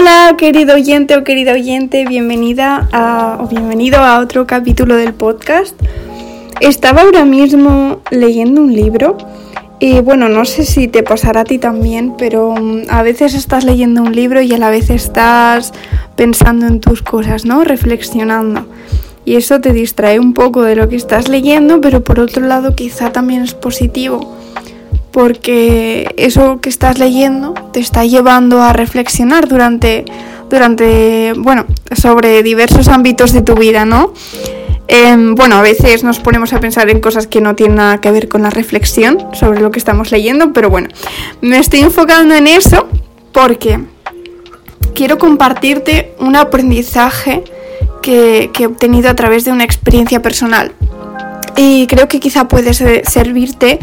Hola, querido oyente o querida oyente, bienvenida a, o bienvenido a otro capítulo del podcast. Estaba ahora mismo leyendo un libro y bueno, no sé si te pasará a ti también, pero mm, a veces estás leyendo un libro y a la vez estás pensando en tus cosas, ¿no? Reflexionando. Y eso te distrae un poco de lo que estás leyendo, pero por otro lado quizá también es positivo porque eso que estás leyendo te está llevando a reflexionar durante, durante bueno, sobre diversos ámbitos de tu vida, ¿no? Em, bueno, a veces nos ponemos a pensar en cosas que no tienen nada que ver con la reflexión sobre lo que estamos leyendo, pero bueno, me estoy enfocando en eso porque quiero compartirte un aprendizaje que, que he obtenido a través de una experiencia personal. Y creo que quizá puede servirte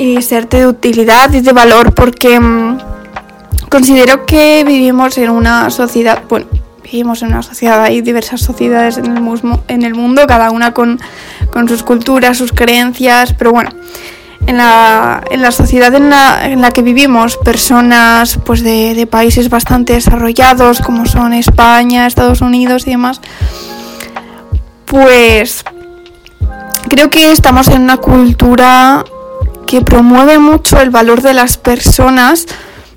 y serte de utilidad y de valor porque mm, considero que vivimos en una sociedad, bueno, vivimos en una sociedad, hay diversas sociedades en el, en el mundo, cada una con, sus culturas, sus creencias, pero bueno, en la, en la sociedad en la, en la, que vivimos, personas pues de países bastante desarrollados como son España, Estados Unidos y demás, pues creo que estamos en una cultura que promueve mucho el valor de las personas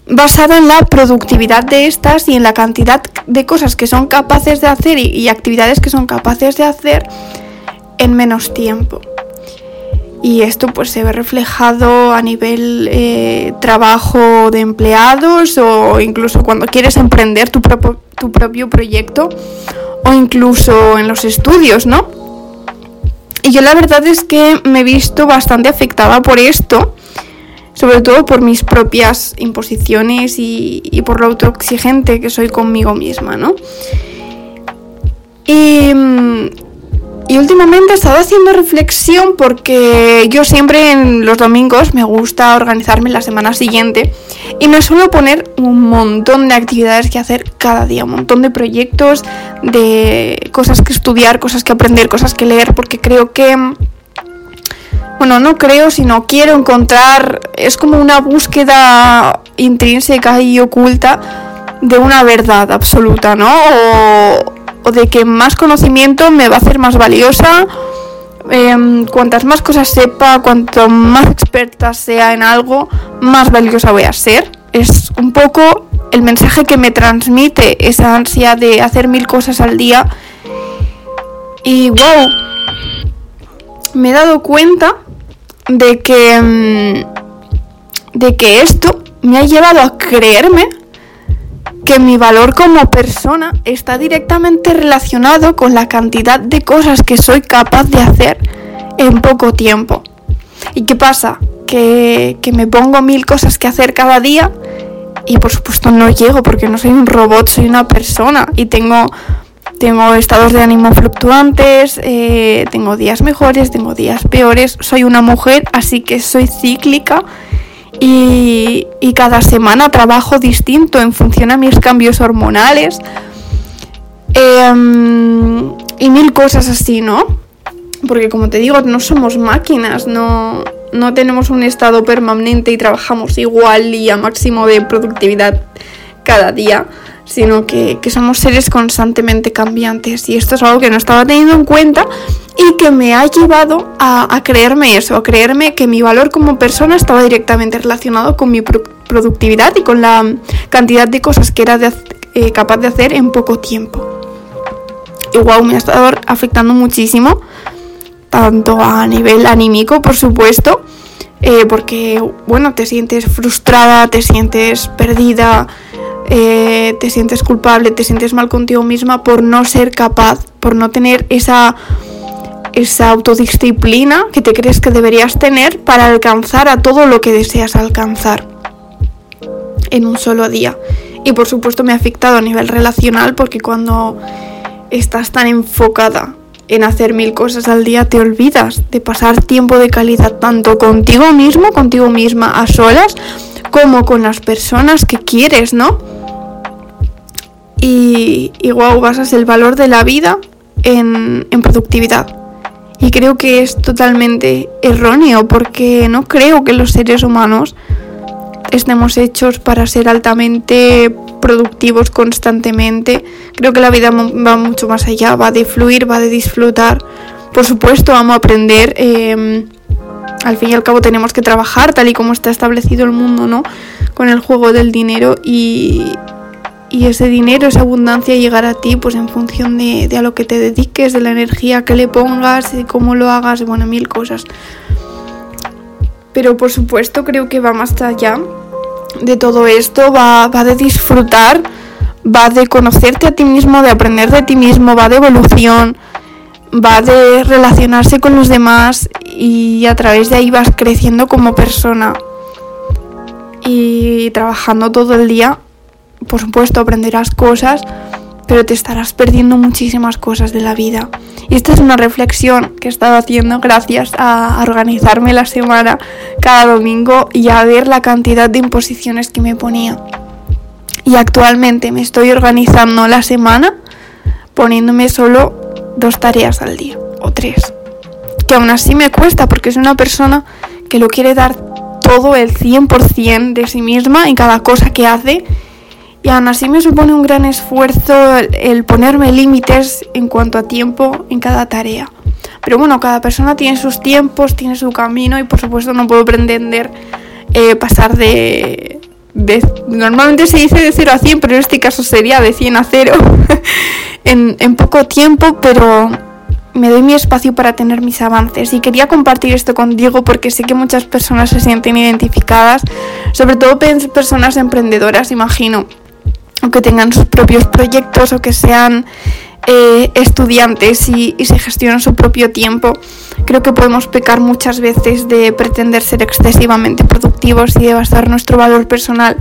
basada en la productividad de estas y en la cantidad de cosas que son capaces de hacer y, actividades que son capaces de hacer en menos tiempo. Y esto pues se ve reflejado a nivel eh, trabajo de empleados o incluso cuando quieres emprender tu, tu propio proyecto o incluso en los estudios, ¿no? Y yo la verdad es que me he visto bastante afectada por esto, sobre todo por mis propias imposiciones y, por lo autoexigente que soy conmigo misma, ¿no? Y, mm, y últimamente he estado haciendo reflexión porque yo siempre en los domingos me gusta organizarme la semana siguiente y me suelo poner un montón de actividades que hacer cada día, un montón de proyectos, de cosas que estudiar, cosas que aprender, cosas que leer, porque creo que bueno, no creo, sino quiero encontrar, es como una búsqueda intrínseca y oculta de una verdad absoluta, ¿no? O, o de que más conocimiento me va a hacer más valiosa. Em, cuantas más cosas sepa, cuanto más experta sea en algo, más valiosa voy a ser. Es un poco el mensaje que me transmite esa ansia de hacer mil cosas al día. Y wow, me he dado cuenta de que, em, de que esto me ha llevado a creerme que mi valor como persona está directamente relacionado con la cantidad de cosas que soy capaz de hacer en poco tiempo. ¿Y qué pasa? Que, me pongo mil cosas que hacer cada día y por supuesto no llego porque no soy un robot, soy una persona y tengo, tengo estados de ánimo fluctuantes, eh, tengo días mejores, tengo días peores, soy una mujer, así que soy cíclica y, cada semana trabajo distinto en función a mis cambios hormonales em, y mil cosas así, ¿no? Porque como te digo, no somos máquinas, no, no tenemos un estado permanente y trabajamos igual y a máximo de productividad cada día sino que, somos seres constantemente cambiantes y esto es algo que no estaba teniendo en cuenta y que me ha llevado a, creerme eso, a creerme que mi valor como persona estaba directamente relacionado con mi productividad y con la cantidad de cosas que era eh, capaz de hacer en poco tiempo. Y wow, me ha estado afectando muchísimo, tanto a nivel anímico, por supuesto, eh, porque, bueno, te sientes frustrada, te sientes perdida, eh, te sientes culpable, te sientes mal contigo misma por no ser capaz, por no tener esa, esa autodisciplina que te crees que deberías tener para alcanzar a todo lo que deseas alcanzar en un solo día. Y por supuesto me ha afectado a nivel relacional porque cuando estás tan enfocada en hacer mil cosas al día te olvidas de pasar tiempo de calidad tanto contigo mismo, contigo misma a solas, como con las personas que quieres, ¿no? Y, y wow, basas el valor de la vida en, en productividad. Y creo que es totalmente erróneo porque no creo que los seres humanos estemos hechos para ser altamente productivos constantemente. Creo que la vida va mucho más allá, va de fluir, va de disfrutar. Por supuesto, vamos a aprender. Em, al fin y al cabo tenemos que trabajar tal y como está establecido el mundo, ¿no? Con el juego del dinero y, y ese dinero, esa abundancia llegará a ti pues en función de, de, a lo que te dediques, de la energía que le pongas, de cómo lo hagas, bueno, mil cosas. Pero por supuesto creo que va más allá de todo esto, va, va de disfrutar, va de conocerte a ti mismo, de aprender de ti mismo, va de evolución, va de relacionarse con los demás y a través de ahí vas creciendo como persona y trabajando todo el día. Por supuesto aprenderás cosas, pero te estarás perdiendo muchísimas cosas de la vida. Y esta es una reflexión que he estado haciendo gracias a organizarme la semana cada domingo y a ver la cantidad de imposiciones que me ponía. Y actualmente me estoy organizando la semana poniéndome solo dos tareas al día o tres. Que aún así me cuesta porque es una persona que lo quiere dar todo el 100% de sí misma en cada cosa que hace y aún así me supone un gran esfuerzo el ponerme límites en cuanto a tiempo en cada tarea. Pero bueno, cada persona tiene sus tiempos, tiene su camino y por supuesto no puedo pretender eh, pasar de, Normalmente se dice de 0 a 100, pero en este caso sería de 100 a 0 en, en poco tiempo, pero me doy mi espacio para tener mis avances y quería compartir esto contigo porque sé que muchas personas se sienten identificadas, sobre todo personas emprendedoras, imagino o que tengan sus propios proyectos o que sean eh, estudiantes y, se gestionan su propio tiempo. Creo que podemos pecar muchas veces de pretender ser excesivamente productivos y de basar nuestro valor personal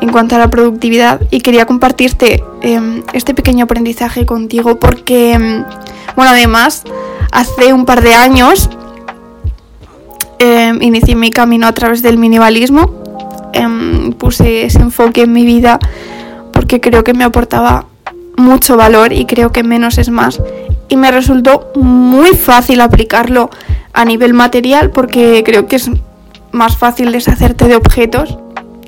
en cuanto a la productividad y quería compartirte em, este pequeño aprendizaje contigo porque, em, bueno, además, hace un par de años em, inicié mi camino a través del minimalismo, puse ese enfoque en mi vida porque creo que me aportaba mucho valor y creo que menos es más. Y me resultó muy fácil aplicarlo a nivel material porque creo que es más fácil deshacerte de objetos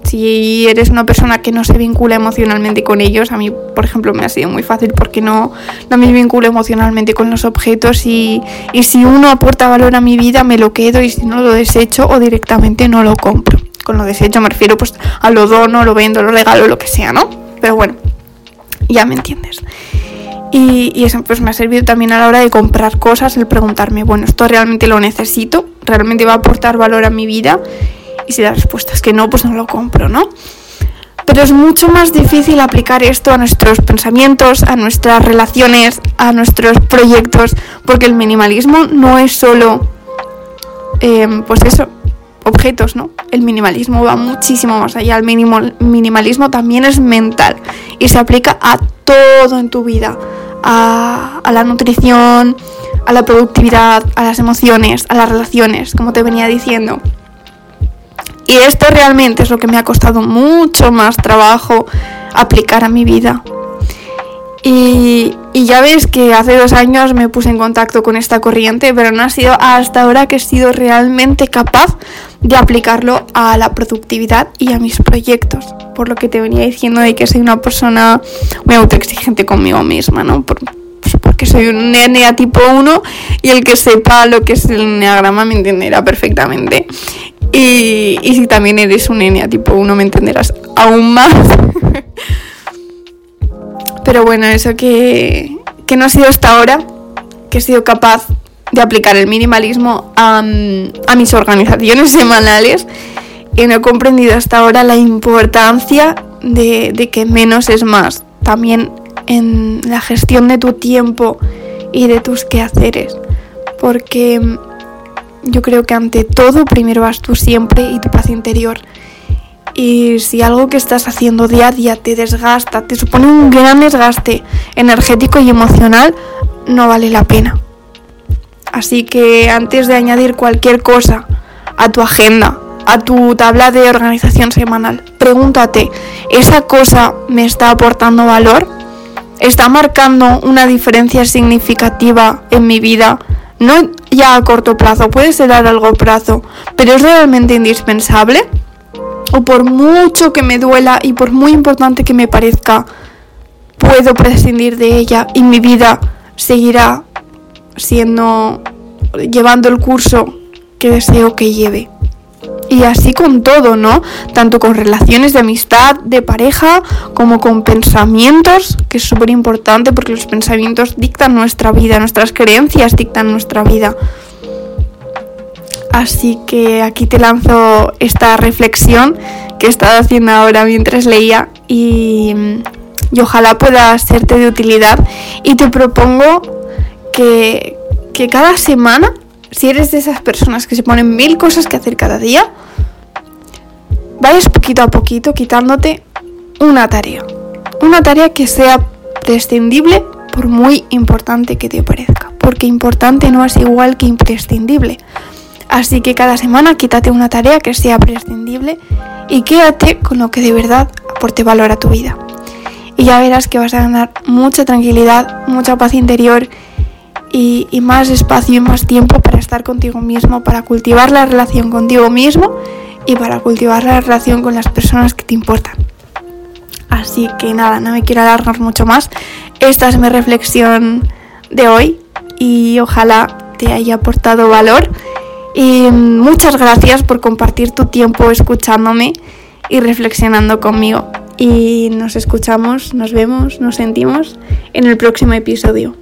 si eres una persona que no se vincula emocionalmente con ellos, a mí, por ejemplo, me ha sido muy fácil porque no, no me vinculo emocionalmente con los objetos y, y, si uno aporta valor a mi vida, me lo quedo y si no lo desecho o directamente no lo compro. Con lo desecho me refiero pues a lo dono, lo vendo, lo regalo, lo que sea, ¿no? Pero bueno, ya me entiendes. Y, eso pues me ha servido también a la hora de comprar cosas, el preguntarme, bueno, ¿esto realmente lo necesito? ¿Realmente va a aportar valor a mi vida? Y si la respuesta es que no, pues no lo compro, ¿no? Pero es mucho más difícil aplicar esto a nuestros pensamientos, a nuestras relaciones, a nuestros proyectos, porque el minimalismo no es solo, eh, pues eso, objetos, ¿no? El minimalismo va muchísimo más allá. El minimalismo también es mental y se aplica a todo en tu vida. A, a, la nutrición, a la productividad, a las emociones, a las relaciones, como te venía diciendo. Y esto realmente es lo que me ha costado mucho más trabajo aplicar a mi vida. Y, ya ves que hace dos años me puse en contacto con esta corriente, pero no ha sido hasta ahora que he sido realmente capaz de aplicarlo a la productividad y a mis proyectos. Por lo que te venía diciendo de que soy una persona muy autoexigente conmigo misma, ¿no? Por, pues porque soy un NEA tipo 1 y el que sepa lo que es el enneagrama me entenderá perfectamente. Y, y si también eres un NEA tipo 1 me entenderás aún más. Pero bueno, eso que, que no ha sido hasta ahora que he sido capaz de aplicar el minimalismo a, a, mis organizaciones semanales y no he comprendido hasta ahora la importancia de, de, que menos es más, también en la gestión de tu tiempo y de tus quehaceres, porque yo creo que ante todo primero vas tú siempre y tu paz interior y si algo que estás haciendo día a día te desgasta, te supone un gran desgaste energético y emocional, no vale la pena. Así que antes de añadir cualquier cosa a tu agenda, a tu tabla de organización semanal, pregúntate, ¿esa cosa me está aportando valor? ¿Está marcando una diferencia significativa en mi vida? No ya a corto plazo, puede ser a largo plazo, pero es realmente indispensable. O por mucho que me duela y por muy importante que me parezca, puedo prescindir de ella y mi vida seguirá siendo llevando el curso que deseo que lleve. Y así con todo, ¿no? Tanto con relaciones de amistad, de pareja, como con pensamientos, que es súper importante porque los pensamientos dictan nuestra vida, nuestras creencias dictan nuestra vida. Así que aquí te lanzo esta reflexión que he estado haciendo ahora mientras leía y, ojalá pueda serte de utilidad. Y te propongo que, que cada semana si eres de esas personas que se ponen mil cosas que hacer cada día, vayas poquito a poquito quitándote una tarea. Una tarea que sea prescindible por muy importante que te parezca. Porque importante no es igual que imprescindible. Así que cada semana quítate una tarea que sea prescindible y quédate con lo que de verdad aporte valor a tu vida. Y ya verás que vas a ganar mucha tranquilidad, mucha paz interior y, más espacio y más tiempo para estar contigo mismo, para cultivar la relación contigo mismo y para cultivar la relación con las personas que te importan. Así que nada, no me quiero alargar mucho más. Esta es mi reflexión de hoy y ojalá te haya aportado valor. Y muchas gracias por compartir tu tiempo escuchándome y reflexionando conmigo. Y nos escuchamos, nos vemos, nos sentimos en el próximo episodio.